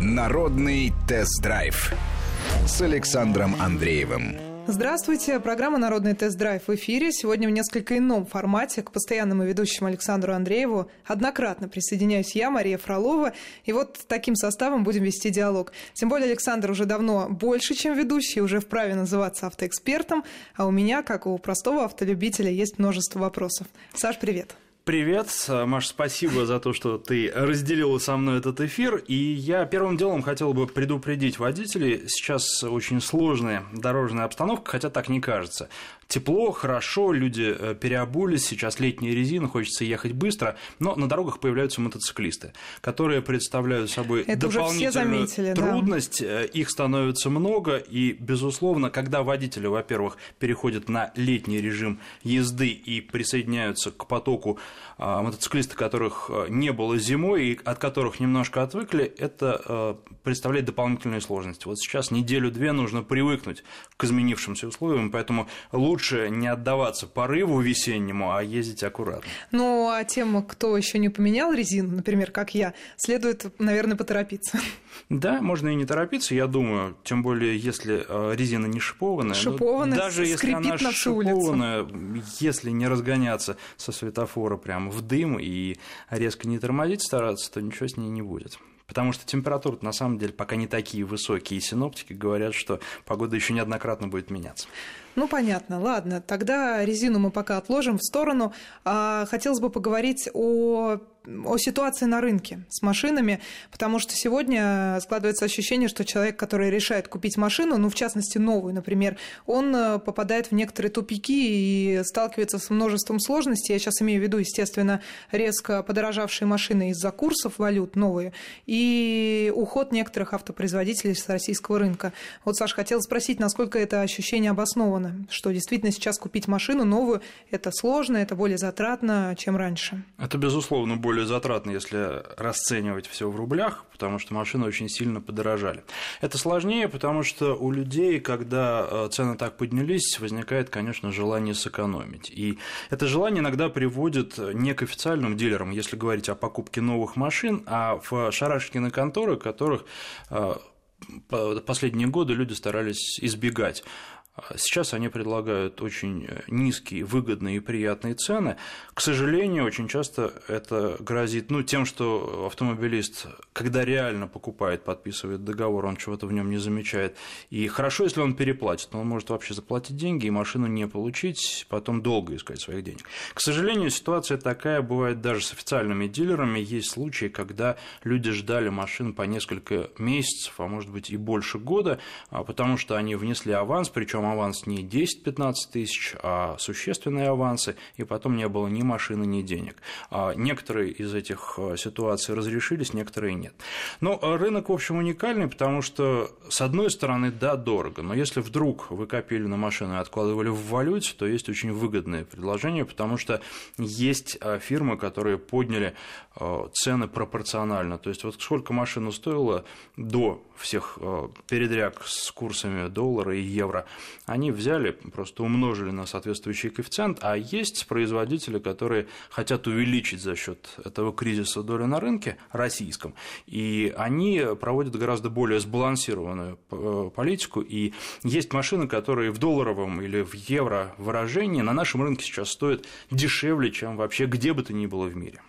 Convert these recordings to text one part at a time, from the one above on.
Народный тест-драйв с Александром Андреевым. Здравствуйте. Программа «Народный тест-драйв» в эфире. Сегодня в несколько ином формате. К постоянному ведущему Александру Андрееву однократно присоединяюсь я, Мария Фролова. И вот таким составом будем вести диалог. Тем более Александр уже давно больше, чем ведущий, уже вправе называться автоэкспертом. А у меня, как у простого автолюбителя, есть множество вопросов. Саш, привет. Привет, Маш, спасибо за то, что ты разделила со мной этот эфир. И я первым делом хотел бы предупредить водителей. Сейчас очень сложная дорожная обстановка, хотя так не кажется тепло, хорошо, люди э, переобулись, сейчас летняя резина, хочется ехать быстро, но на дорогах появляются мотоциклисты, которые представляют собой Это дополнительную заметили, трудность, да. Э, их становится много, и, безусловно, когда водители, во-первых, переходят на летний режим езды и присоединяются к потоку а, мотоциклисты, которых э, не было зимой и от которых немножко отвыкли, это представляет дополнительные сложности. Вот сейчас неделю-две нужно привыкнуть к изменившимся условиям, поэтому лучше лучше не отдаваться порыву весеннему, а ездить аккуратно. Ну, а тем, кто еще не поменял резину, например, как я, следует, наверное, поторопиться. Да, можно и не торопиться, я думаю, тем более, если э, резина не шипованная. Ну, шипованная, даже если она шипованная, если не разгоняться со светофора прямо в дым и резко не тормозить стараться, то ничего с ней не будет. Потому что температуры на самом деле пока не такие высокие, и синоптики говорят, что погода еще неоднократно будет меняться. Ну, понятно. Ладно, тогда резину мы пока отложим в сторону. А, хотелось бы поговорить о о ситуации на рынке с машинами, потому что сегодня складывается ощущение, что человек, который решает купить машину, ну, в частности, новую, например, он э, попадает в некоторые тупики и сталкивается с множеством сложностей. Я сейчас имею в виду, естественно, резко подорожавшие машины из-за курсов валют новые и уход некоторых автопроизводителей с российского рынка. Вот, Саша, хотела спросить, насколько это ощущение обосновано, что действительно сейчас купить машину новую – это сложно, это более затратно, чем раньше? Это, безусловно, более более затратно, если расценивать все в рублях, потому что машины очень сильно подорожали. Это сложнее, потому что у людей, когда э, цены так поднялись, возникает, конечно, желание сэкономить. И это желание иногда приводит не к официальным дилерам, если говорить о покупке новых машин, а в шарашкины конторы, которых э, последние годы люди старались избегать. Сейчас они предлагают очень э, низкие, выгодные и приятные цены. К сожалению, очень часто это грозит ну, тем, что автомобилист, когда реально покупает, подписывает договор, он чего-то в нем не замечает. И хорошо, если он переплатит, но он может вообще заплатить деньги и машину не получить, потом долго искать своих денег. К сожалению, ситуация такая бывает даже с официальными дилерами. Есть случаи, когда люди ждали машин по несколько месяцев, а может быть и больше года, а потому что они внесли аванс, причем аванс не 10-15 тысяч, а существенные авансы, и потом не было ни машины, ни денег. А некоторые из этих э, ситуаций разрешились, некоторые нет. Но э, рынок, в общем, уникальный, потому что, с одной стороны, да, дорого, но если вдруг вы копили на машину и откладывали в валюте, то есть очень выгодное предложение, потому что есть э, фирмы, которые подняли цены пропорционально. То есть вот сколько машина стоила до всех передряг с курсами доллара и евро, они взяли, просто умножили на соответствующий коэффициент, а есть производители, которые хотят увеличить за счет этого кризиса долю на рынке российском, и они проводят гораздо более сбалансированную э, политику, и есть машины, которые в долларовом или в евро выражении на нашем рынке сейчас стоят дешевле, чем вообще где бы то ни было в мире.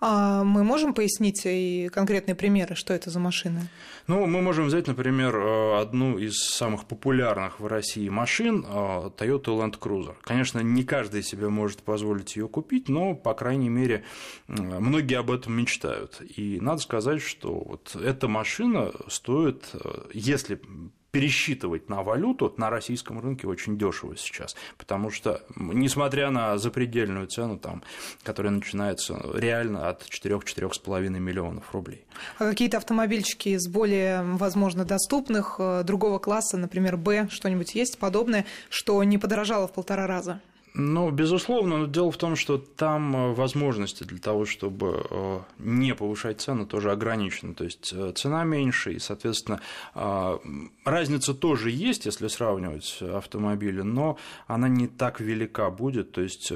А мы можем пояснить и конкретные примеры, что это за машины? Ну, мы можем взять, например, э, одну из самых популярных в России машин э, Toyota Land Cruiser. Конечно, не каждый себе может позволить ее купить, но, по крайней мере, многие об этом мечтают. И надо сказать, что вот эта машина стоит, э, если пересчитывать на валюту на российском рынке очень дешево сейчас, потому что, несмотря на запредельную цену, там, которая начинается реально от 4-4,5 миллионов рублей. А какие-то автомобильчики из более, возможно, доступных, э, другого класса, например, Б, что-нибудь есть подобное, что не подорожало в полтора раза? Ну, безусловно, но дело в том, что там э, возможности для того, чтобы э, не повышать цены, тоже ограничены. То есть э, цена меньше, и, соответственно, разница тоже есть, если сравнивать автомобили, но она не так велика будет. То есть,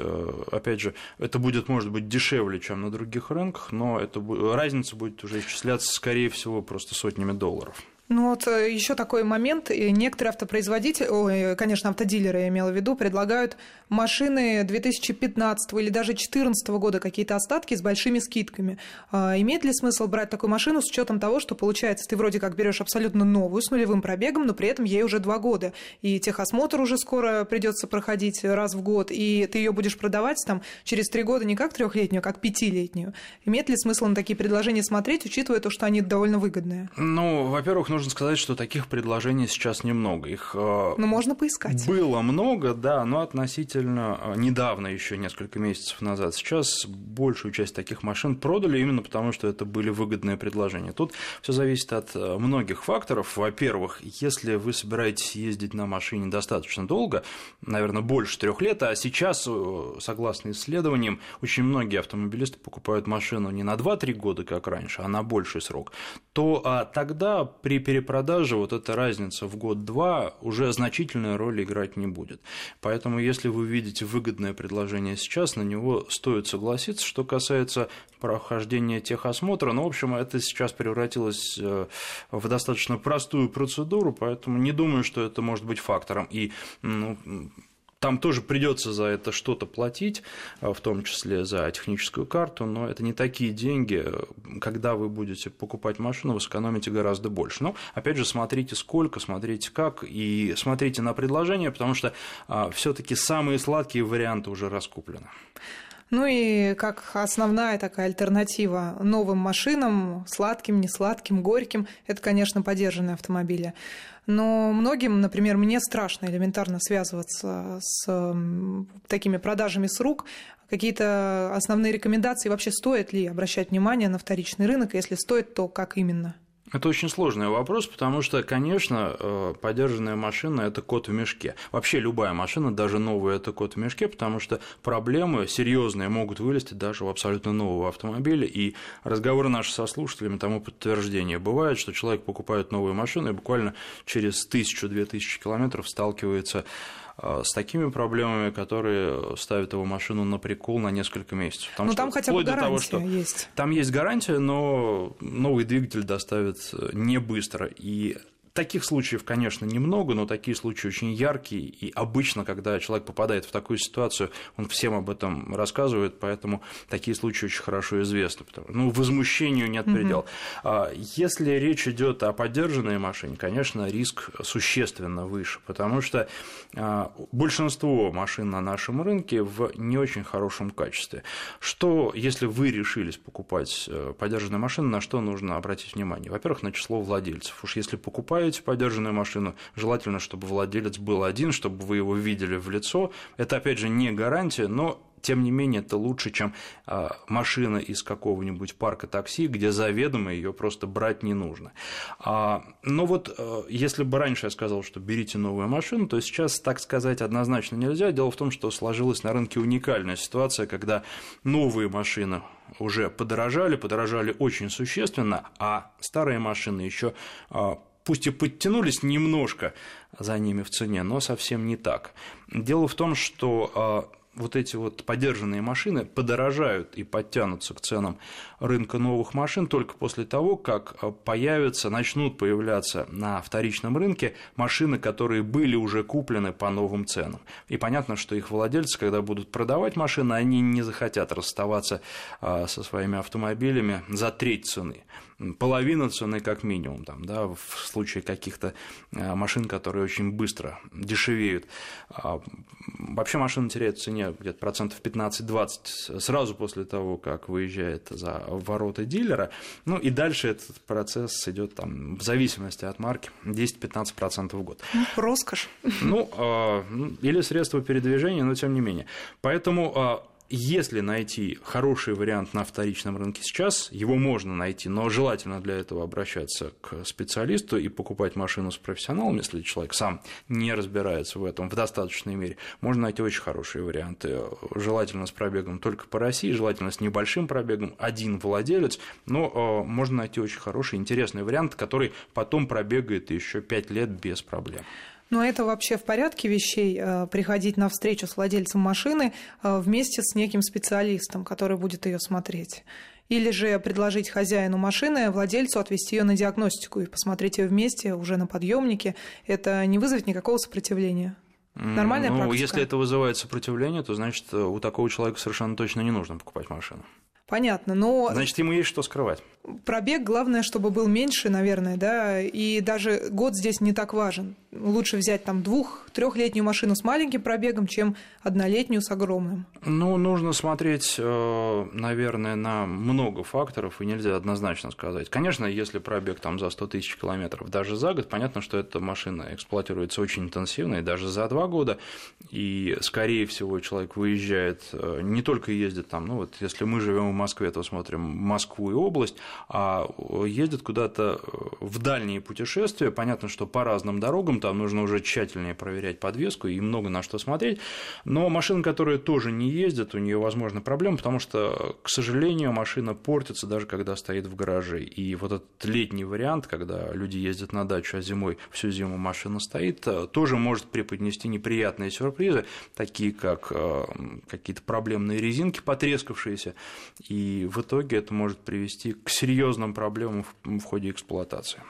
опять же, это будет, может быть, дешевле, чем на других рынках, но это, разница будет уже исчисляться, скорее всего, просто сотнями долларов. Ну вот э, еще такой момент. Некоторые автопроизводители, ой, конечно, автодилеры, я имела в виду, предлагают машины 2015 или даже 2014 года какие-то остатки с большими скидками. А имеет ли смысл брать такую машину с учетом того, что получается, ты вроде как берешь абсолютно новую с нулевым пробегом, но при этом ей уже два года, и техосмотр уже скоро придется проходить раз в год, и ты ее будешь продавать там через три года не как трехлетнюю, а как пятилетнюю. Имеет ли смысл на такие предложения смотреть, учитывая то, что они довольно выгодные? Ну, во-первых, нужно сказать, что таких предложений сейчас немного. Их э, ну, можно поискать. Было много, да, но относительно э, недавно, еще несколько месяцев назад. Сейчас большую часть таких машин продали именно потому, что это были выгодные предложения. Тут все зависит от э, многих факторов. Во-первых, если вы собираетесь ездить на машине достаточно долго, наверное, больше трех лет, а сейчас, согласно исследованиям, очень многие автомобилисты покупают машину не на 2-3 года, как раньше, а на больший срок, то а, тогда при перепродаже вот эта разница в год-два уже значительную роль играть не будет. Поэтому, если вы видите выгодное предложение сейчас, на него стоит согласиться. Что касается прохождения техосмотра, ну, в общем, это сейчас превратилось э, в достаточно простую процедуру, поэтому не думаю, что это может быть фактором. И ну, там тоже придется за это что-то платить, а, в том числе за техническую карту, но это не такие деньги. Когда вы будете покупать машину, вы сэкономите гораздо больше. Но, опять же, смотрите сколько, смотрите как, и смотрите на предложение, потому что а, все таки самые сладкие варианты уже раскуплены. Ну и как основная такая альтернатива новым машинам, сладким, несладким, горьким, это, конечно, подержанные автомобили. Но многим, например, мне страшно элементарно связываться с такими продажами с рук. Какие-то основные рекомендации вообще стоит ли обращать внимание на вторичный рынок? Если стоит, то как именно? Это очень сложный вопрос, потому что, конечно, э, подержанная машина – это кот в мешке. Вообще любая машина, даже новая, это кот в мешке, потому что проблемы серьезные могут вылезти даже в абсолютно нового автомобиля. И разговоры наши со слушателями тому подтверждение. Бывает, что человек покупает новую машину и буквально через тысячу-две тысячи километров сталкивается с такими проблемами, которые ставят его машину на прикол на несколько месяцев. Потому ну, там хотя бы гарантия того, что есть. Там есть гарантия, но новый двигатель доставят не быстро. И Таких случаев, конечно, немного, но такие случаи очень яркие, и обычно, когда человек попадает в такую ситуацию, он всем об этом рассказывает, поэтому такие случаи очень хорошо известны. Ну, возмущению нет предела. Угу. Если речь идет о поддержанной машине, конечно, риск существенно выше, потому что а, большинство машин на нашем рынке в не очень хорошем качестве. Что, если вы решились покупать э, поддержанную машину, на что нужно обратить внимание? Во-первых, на число владельцев. Уж если покупать покупаете подержанную машину, желательно, чтобы владелец был один, чтобы вы его видели в лицо. Это, опять же, не гарантия, но тем не менее, это лучше, чем а, машина из какого-нибудь парка такси, где заведомо ее просто брать не нужно. А, но вот а, если бы раньше я сказал, что берите новую машину, то сейчас так сказать однозначно нельзя. Дело в том, что сложилась на рынке уникальная ситуация, когда новые машины уже подорожали, подорожали очень существенно, а старые машины еще пусть и подтянулись немножко за ними в цене, но совсем не так. Дело в том, что а, вот эти вот подержанные машины подорожают и подтянутся к ценам рынка новых машин только после того, как а, появятся, начнут появляться на вторичном рынке машины, которые были уже куплены по новым ценам. И понятно, что их владельцы, когда будут продавать машины, они не захотят расставаться а, со своими автомобилями за треть цены половина цены как минимум, там, да, в случае каких-то э, машин, которые очень быстро дешевеют. А, вообще машина теряет в цене где-то процентов 15-20 сразу после того, как выезжает за ворота дилера. Ну и дальше этот процесс идет там, в зависимости от марки 10-15% в год. Ну, роскошь. Ну, а, или средства передвижения, но тем не менее. Поэтому а, если найти хороший вариант на вторичном рынке сейчас, его можно найти, но желательно для этого обращаться к специалисту и покупать машину с профессионалом, если человек сам не разбирается в этом в достаточной мере. Можно найти очень хорошие варианты, желательно с пробегом только по России, желательно с небольшим пробегом, один владелец, но можно найти очень хороший, интересный вариант, который потом пробегает еще 5 лет без проблем. Но это вообще в порядке вещей э, приходить на встречу с владельцем машины э, вместе с неким специалистом, который будет ее смотреть. Или же предложить хозяину машины, владельцу отвести ее на диагностику и посмотреть ее вместе уже на подъемнике. Это не вызовет никакого сопротивления. Нормальная ну, практика? Если это вызывает сопротивление, то значит э, у такого человека совершенно точно не нужно покупать машину. Понятно, но... Значит, ему есть что скрывать. Пробег, главное, чтобы был меньше, наверное, да, и даже год здесь не так важен. Лучше взять там двух, трехлетнюю машину с маленьким пробегом, чем однолетнюю с огромным. Ну, нужно смотреть, э, наверное, на много факторов, и нельзя однозначно сказать. Конечно, если пробег там за 100 тысяч километров даже за год, понятно, что эта машина эксплуатируется очень интенсивно, и даже за два года, и, скорее всего, человек выезжает, э, не только ездит там, ну вот если мы живем в Москве, то смотрим Москву и область, а ездят куда-то в дальние путешествия. Понятно, что по разным дорогам там нужно уже тщательнее проверять подвеску и много на что смотреть. Но машина, которая тоже не ездит, у нее, возможно, проблемы, потому что, к сожалению, машина портится даже когда стоит в гараже. И вот этот летний вариант, когда люди ездят на дачу, а зимой всю зиму машина стоит, тоже может преподнести неприятные сюрпризы, такие как э, какие-то проблемные резинки потрескавшиеся и в итоге это может привести к серьезным проблемам в ходе эксплуатации.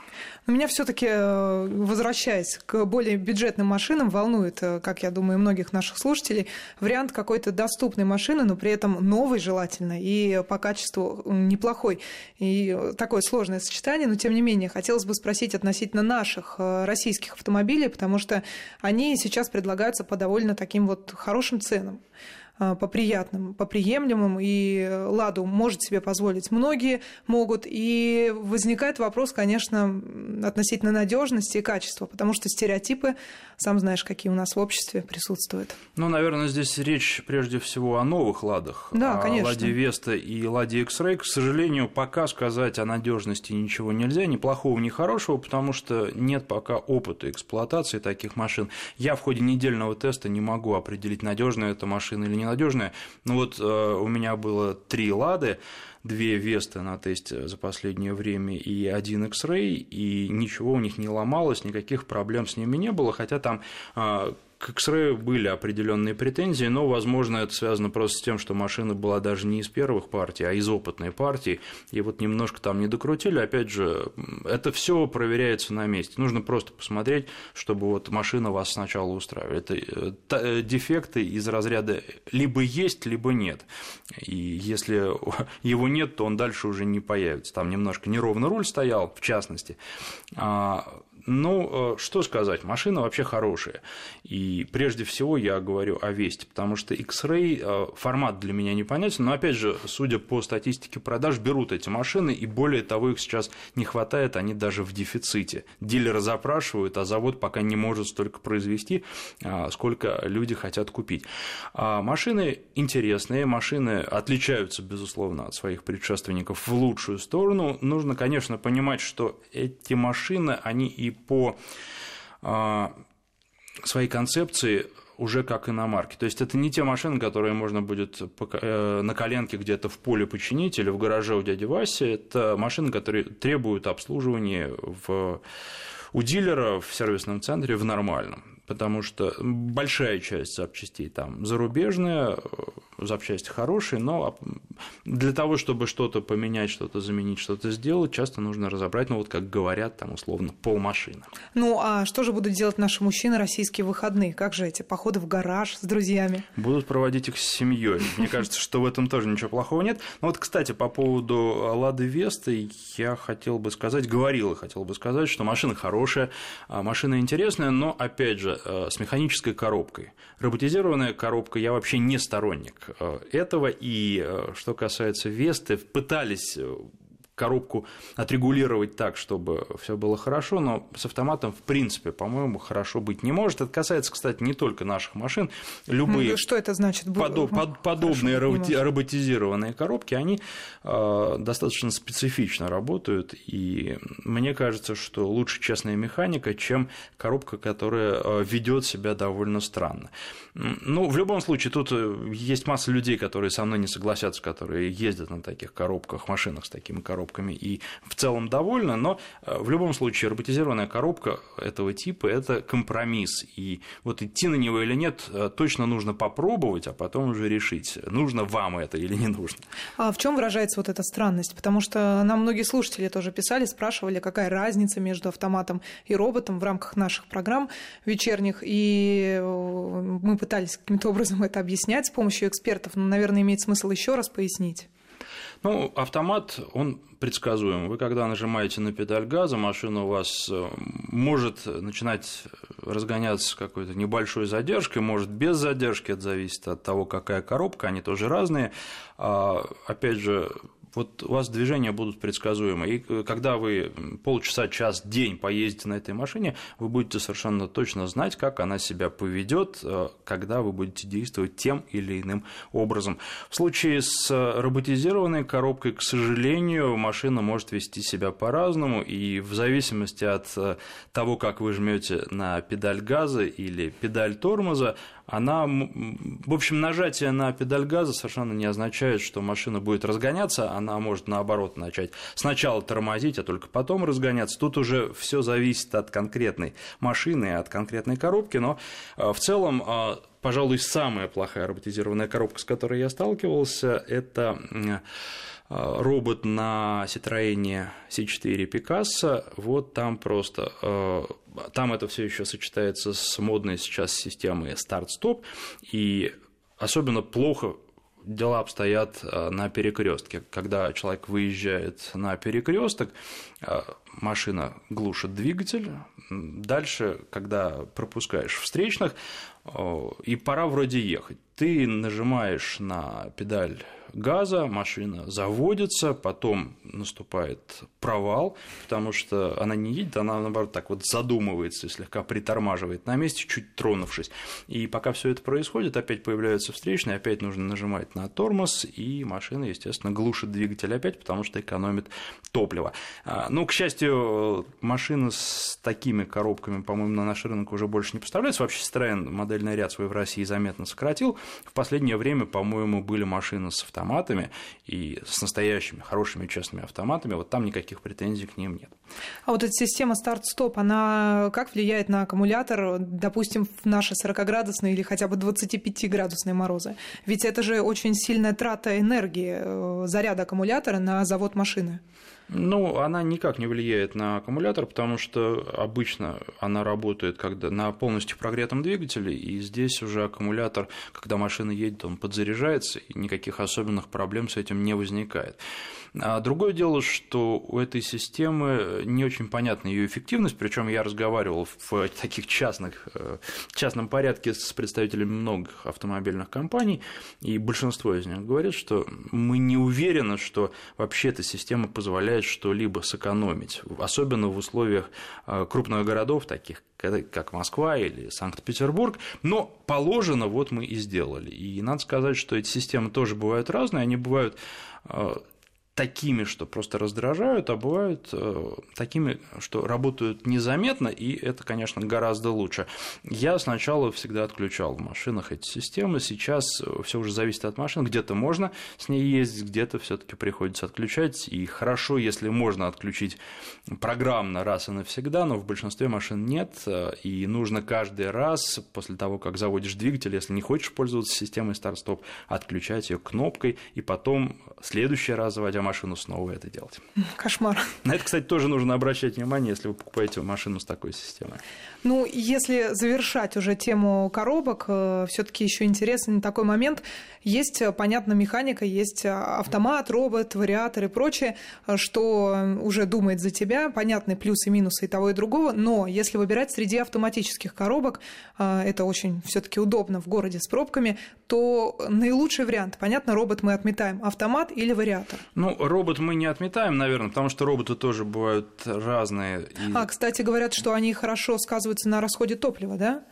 Но меня все-таки, э, возвращаясь к более бюджетным машинам, волнует, э, как я думаю, многих наших слушателей, вариант какой-то доступной машины, но при этом новой желательно и по качеству неплохой. И такое сложное сочетание, но тем не менее, хотелось бы спросить относительно наших э, российских автомобилей, потому что они сейчас предлагаются по довольно таким вот хорошим ценам. А, по приятным, по приемлемым, и «Ладу» может себе позволить многие могут. И возникает вопрос, конечно, относительно надежности и качества, потому что стереотипы, сам знаешь, какие у нас в обществе присутствуют. Ну, наверное, здесь речь прежде всего о новых «Ладах». Да, конечно. Ладе Веста и Ладе X-Ray. К сожалению, пока сказать о надежности ничего нельзя, ни плохого, ни хорошего, потому что нет пока опыта эксплуатации таких машин. Я в ходе недельного теста не могу определить, надежная эта машина или не ненадежная. Ну вот э, у меня было три лады, две Весты на тесте за последнее время и один X-Ray, и ничего у них не ломалось, никаких проблем с ними не было, хотя там э, к X-Ray были определенные претензии, но, возможно, это связано просто с тем, что машина была даже не из первых партий, а из опытной партии, и вот немножко там не докрутили. Опять же, это все проверяется на месте. Нужно просто посмотреть, чтобы вот машина вас сначала устраивала. Это э, э, дефекты из разряда либо есть, либо нет. И если его нет, то он дальше уже не появится. Там немножко неровно руль стоял, в частности. А, ну, э, что сказать, машина вообще хорошая. И прежде всего я говорю о Весте, потому что X-Ray э, формат для меня непонятен, но опять же, судя по статистике продаж, берут эти машины, и более того, их сейчас не хватает, они даже в дефиците. Дилеры запрашивают, а завод пока не может столько произвести, э, сколько люди хотят купить. А машины интересные, машины отличаются, безусловно, от своих предшественников в лучшую сторону. Нужно, конечно, понимать, что эти машины, они и по а, своей концепции уже как иномарки. То есть это не те машины, которые можно будет э, на коленке где-то в поле починить или в гараже у дяди Васи. Это машины, которые требуют обслуживания в, у дилера в сервисном центре в нормальном потому что большая часть запчастей там зарубежная, э, запчасти хорошие, но для того, чтобы что-то поменять, что-то заменить, что-то сделать, часто нужно разобрать, ну вот как говорят, там условно, полмашины. Ну а что же будут делать наши мужчины российские выходные? Как же эти походы в гараж с друзьями? Будут проводить их с семьей. Мне кажется, что в этом тоже ничего плохого нет. Но вот, кстати, по поводу Лады Весты я хотел бы сказать, говорил и хотел бы сказать, что машина хорошая, а машина интересная, но, опять же, с механической коробкой. Роботизированная коробка, я вообще не сторонник э, этого, и э, что касается Весты, пытались коробку отрегулировать так, чтобы все было хорошо, но с автоматом, в принципе, по-моему, хорошо быть не может. Это касается, кстати, не только наших машин. Любые ну, что это значит? Подоб, под, подобные роботизированные коробки, они э, достаточно специфично работают, и мне кажется, что лучше честная механика, чем коробка, которая э, ведет себя довольно странно. Ну, в любом случае, тут э, есть масса людей, которые со мной не согласятся, которые ездят на таких коробках, машинах с такими коробками и в целом довольны, но э, в любом случае роботизированная коробка этого типа – это компромисс, и вот идти на него или нет, э, точно нужно попробовать, а потом уже решить, нужно вам это или не нужно. А в чем выражается вот эта странность? Потому что нам многие слушатели тоже писали, спрашивали, какая разница между автоматом и роботом в рамках наших программ вечерних, и мы пытались каким-то образом это объяснять с помощью экспертов, но, наверное, имеет смысл еще раз пояснить. Ну, автомат, он предсказуем. Вы когда нажимаете на педаль газа, машина у вас э, может начинать разгоняться с какой-то небольшой задержкой, может без задержки, это зависит от того, какая коробка, они тоже разные. А, опять же, вот у вас движения будут предсказуемы. И э, когда вы полчаса, час, день поездите на этой машине, вы будете совершенно точно знать, как она себя поведет, э, когда вы будете действовать тем или иным образом. В случае с роботизированной коробкой, к сожалению, машина может вести себя по-разному, и в зависимости от э, того, как вы жмете на педаль газа или педаль тормоза, она, в общем, нажатие на педаль газа совершенно не означает, что машина будет разгоняться, она может наоборот начать сначала тормозить, а только потом разгоняться. Тут уже все зависит от конкретной машины, от конкретной коробки, но э, в целом э, пожалуй, самая плохая роботизированная коробка, с которой я сталкивался, это э, робот на Citroёn C4 Picasso, вот там просто там это все еще сочетается с модной сейчас системой старт-стоп, и особенно плохо дела обстоят э, на перекрестке. Когда человек выезжает на перекресток, э, машина глушит двигатель. Дальше, когда пропускаешь встречных, э, и пора вроде ехать, ты нажимаешь на педаль газа, машина заводится, потом наступает провал, потому что она не едет, она наоборот так вот задумывается и слегка притормаживает на месте, чуть тронувшись. И пока все это происходит, опять появляются встречные, опять нужно нажимать на тормоз, и машина, естественно, глушит двигатель опять, потому что экономит топливо. А, ну, к счастью, машины с такими коробками, по-моему, на наш рынок уже больше не поставляются. Вообще Citroёn модельный ряд свой в России заметно сократил. В последнее время, по-моему, были машины с автоматом автоматами и с настоящими хорошими честными автоматами, вот там никаких претензий к ним нет. А вот эта система старт-стоп, она как влияет на аккумулятор, допустим, в наши 40-градусные или хотя бы 25-градусные морозы? Ведь это же очень сильная трата энергии, э, заряда аккумулятора на завод машины. Ну, она никак не влияет на аккумулятор, потому что обычно она работает когда на полностью прогретом двигателе, и здесь уже аккумулятор, когда машина едет, он подзаряжается, и никаких особенных проблем с этим не возникает. А другое дело, что у этой системы не очень понятна ее эффективность, причем я разговаривал в таких частных, э, частном порядке с представителями многих автомобильных компаний, и большинство из них говорят, что мы не уверены, что вообще эта система позволяет что-либо сэкономить, особенно в условиях э, крупных городов, таких как Москва или Санкт-Петербург, но положено, вот мы и сделали. И надо сказать, что эти системы тоже бывают разные, они бывают э, такими, что просто раздражают, а бывают э, такими, что работают незаметно, и это, конечно, гораздо лучше. Я сначала всегда отключал в машинах эти системы, сейчас э, все уже зависит от машин, где-то можно с ней ездить, где-то все таки приходится отключать, и хорошо, если можно отключить программно раз и навсегда, но в большинстве машин нет, э, и нужно каждый раз после того, как заводишь двигатель, если не хочешь пользоваться системой старт-стоп, отключать ее кнопкой, и потом следующий раз, заводя машину, снова это делать. Кошмар. На это, кстати, тоже нужно обращать внимание, если вы покупаете машину с такой системой. Ну, если завершать уже тему коробок, э, все-таки еще интересный такой момент. Есть, э, понятно, механика, есть э, автомат, робот, вариатор и прочее, что уже думает за тебя, понятны плюсы и минусы и того и другого, но если выбирать среди автоматических коробок, это очень все-таки удобно в городе с пробками, то наилучший вариант, понятно, робот мы отметаем, автомат или вариатор? Ну, Ну, робот мы не отметаем, наверное, потому что роботы тоже бывают разные. И... А, кстати, говорят, что они хорошо сказываются на расходе топлива, да?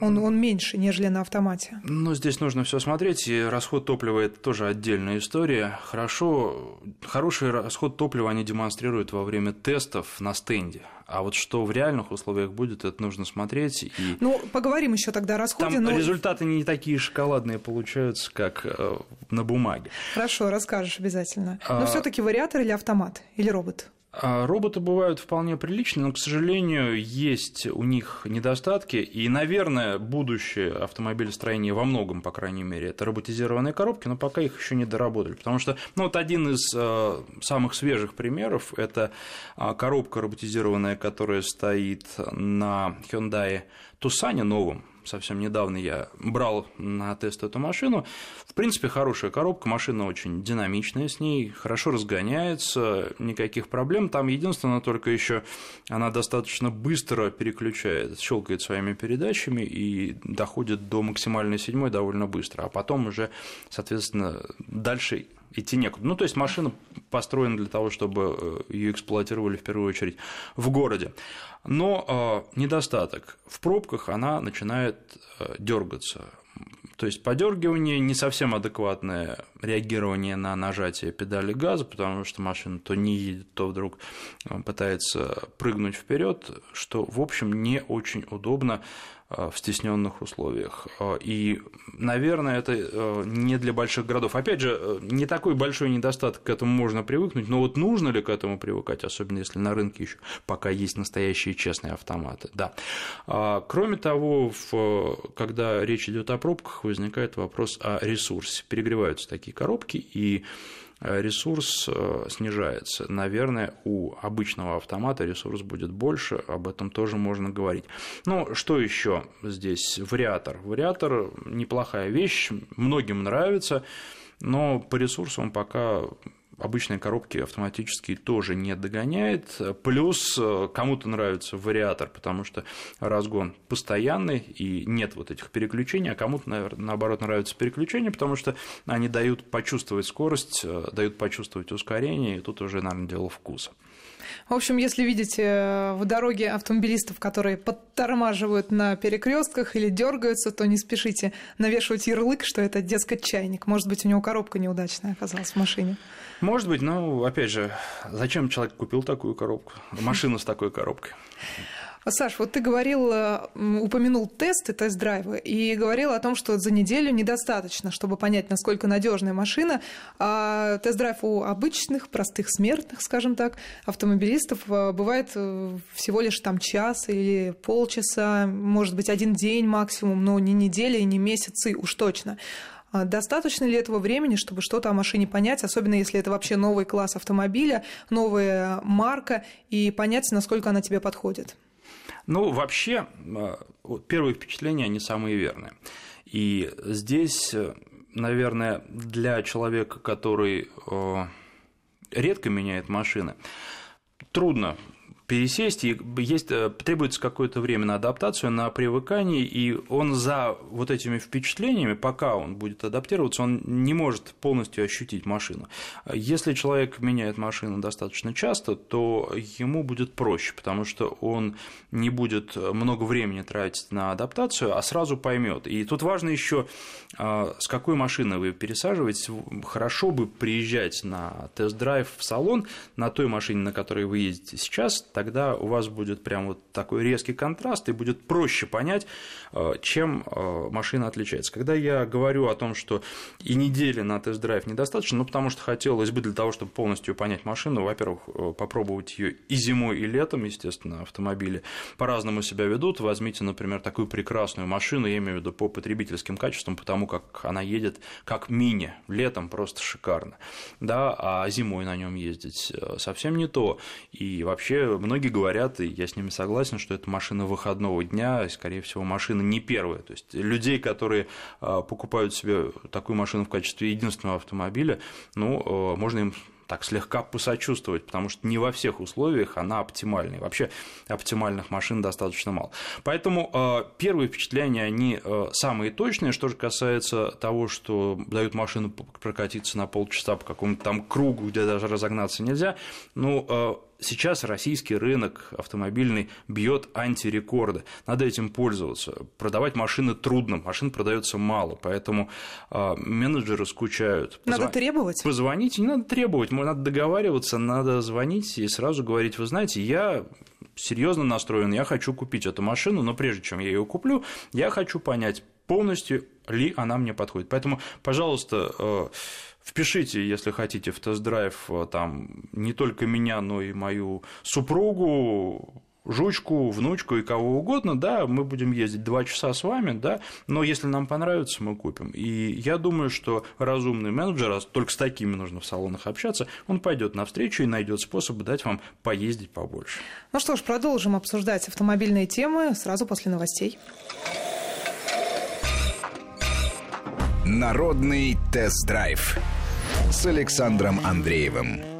Он, он меньше, нежели на автомате. Ну, здесь нужно все смотреть, и расход топлива – это тоже отдельная история. Хорошо, хороший расход топлива они демонстрируют во время тестов на стенде. А вот что в реальных условиях будет, это нужно смотреть. И... Ну, поговорим еще тогда о расходе. Там но... результаты не такие шоколадные получаются, как э, на бумаге. Хорошо, расскажешь обязательно. Но а... все таки вариатор или автомат, или робот? А роботы бывают вполне приличные, но, к сожалению, есть у них недостатки, и, наверное, будущее автомобилестроения во многом, по крайней мере, это роботизированные коробки, но пока их еще не доработали, потому что, ну, вот один из э, самых свежих примеров – это э, коробка роботизированная, которая стоит на Hyundai Tucson новом, совсем недавно я брал на тест эту машину. В принципе, хорошая коробка, машина очень динамичная с ней, хорошо разгоняется, никаких проблем. Там единственное только еще она достаточно быстро переключает, щелкает своими передачами и доходит до максимальной седьмой довольно быстро, а потом уже, соответственно, дальше идти некуда. Ну, то есть машина построена для того, чтобы э, ее эксплуатировали в первую очередь в городе. Но э, недостаток. В пробках она начинает э, дергаться. То есть подергивание не совсем адекватное реагирование на нажатие педали газа, потому что машина то не едет, то вдруг пытается прыгнуть вперед, что, в общем, не очень удобно Э, в стесненных условиях. Э, и, наверное, это э, не для больших городов. Опять же, не такой большой недостаток, к этому можно привыкнуть, но вот нужно ли к этому привыкать, особенно если на рынке еще пока есть настоящие честные автоматы. Да. Кроме того, когда речь идет о пробках, возникает вопрос о ресурсе. Перегреваются такие коробки, и Э, ресурс э, снижается. Наверное, у обычного автомата ресурс будет больше, об этом тоже можно говорить. Ну, что еще здесь? Вариатор. Вариатор неплохая вещь, многим нравится, но по ресурсу он пока обычные коробки автоматические тоже не догоняет. Плюс э, кому-то нравится вариатор, потому что разгон постоянный и нет вот этих переключений, а кому-то, наоборот, нравится переключения, потому что они дают почувствовать скорость, э, дают почувствовать ускорение, и тут уже, наверное, дело вкуса. В общем, если видите э, в дороге автомобилистов, которые подтормаживают на перекрестках или дергаются, то не спешите навешивать ярлык, что это, дескать, чайник. Может быть, у него коробка неудачная оказалась в машине. Может быть, но, опять же, зачем человек купил такую коробку, машину с такой коробкой? Саш, вот ты говорил, э, упомянул тесты, тест-драйвы, и говорил о том, что за неделю недостаточно, чтобы понять, насколько надежная машина. А тест-драйв у обычных, простых смертных, скажем так, автомобилистов э, бывает э, всего лишь там час или полчаса, может быть, один день максимум, но не неделя и не месяцы уж точно. А достаточно ли этого времени, чтобы что-то о машине понять, особенно если это вообще новый класс автомобиля, новая марка, и понять, насколько она тебе подходит? Ну, вообще, э, первые впечатления, они самые верные. И здесь, э, наверное, для человека, который э, редко меняет машины, трудно пересесть, и есть, э, требуется какое-то время на адаптацию, на привыкание, и он за вот этими впечатлениями, пока он будет адаптироваться, он не может полностью ощутить машину. Если человек меняет машину достаточно часто, то ему будет проще, потому что он не будет много времени тратить на адаптацию, а сразу поймет. И тут важно еще, а, с какой машины вы пересаживаетесь. Хорошо бы приезжать на тест-драйв в салон на той машине, на которой вы ездите сейчас, тогда у вас будет прям вот такой резкий контраст, и будет проще понять, э, чем э, машина отличается. Когда я говорю о том, что и недели на тест-драйв недостаточно, ну, потому что хотелось бы для того, чтобы полностью понять машину, во-первых, э, попробовать ее и зимой, и летом, естественно, автомобили по-разному себя ведут. Возьмите, например, такую прекрасную машину, я имею в виду по потребительским качествам, потому как она едет как мини, летом просто шикарно, да, а зимой на нем ездить совсем не то. И вообще многие говорят, и я с ними согласен, что это машина выходного дня, и, скорее всего, машина не первая. То есть людей, которые а, покупают себе такую машину в качестве единственного автомобиля, ну, а, можно им так слегка посочувствовать, потому что не во всех условиях она оптимальная. Вообще оптимальных машин достаточно мало. Поэтому э, первые впечатления, они э, самые точные. Что же касается того, что дают машину прокатиться на полчаса по какому-то там кругу, где даже разогнаться нельзя, ну, э, сейчас российский рынок автомобильный бьет антирекорды. Надо этим пользоваться. Продавать машины трудно, машин продается мало, поэтому э, менеджеры скучают. Надо требовать? Позвоните, не надо требовать, надо договариваться, надо звонить и сразу говорить, вы знаете, я серьезно настроен, я хочу купить эту машину, но прежде чем я ее куплю, я хочу понять полностью ли она мне подходит. Поэтому, пожалуйста, э, Впишите, если хотите, в тест-драйв э, там не только меня, но и мою супругу, жучку, внучку и кого угодно, да, мы будем ездить два часа с вами, да, но если нам понравится, мы купим. И я думаю, что разумный менеджер, а только с такими нужно в салонах общаться, он пойдет навстречу и найдет способ дать вам поездить побольше. Ну что ж, продолжим обсуждать автомобильные темы сразу после новостей. Народный тест-драйв с Александром Андреевым.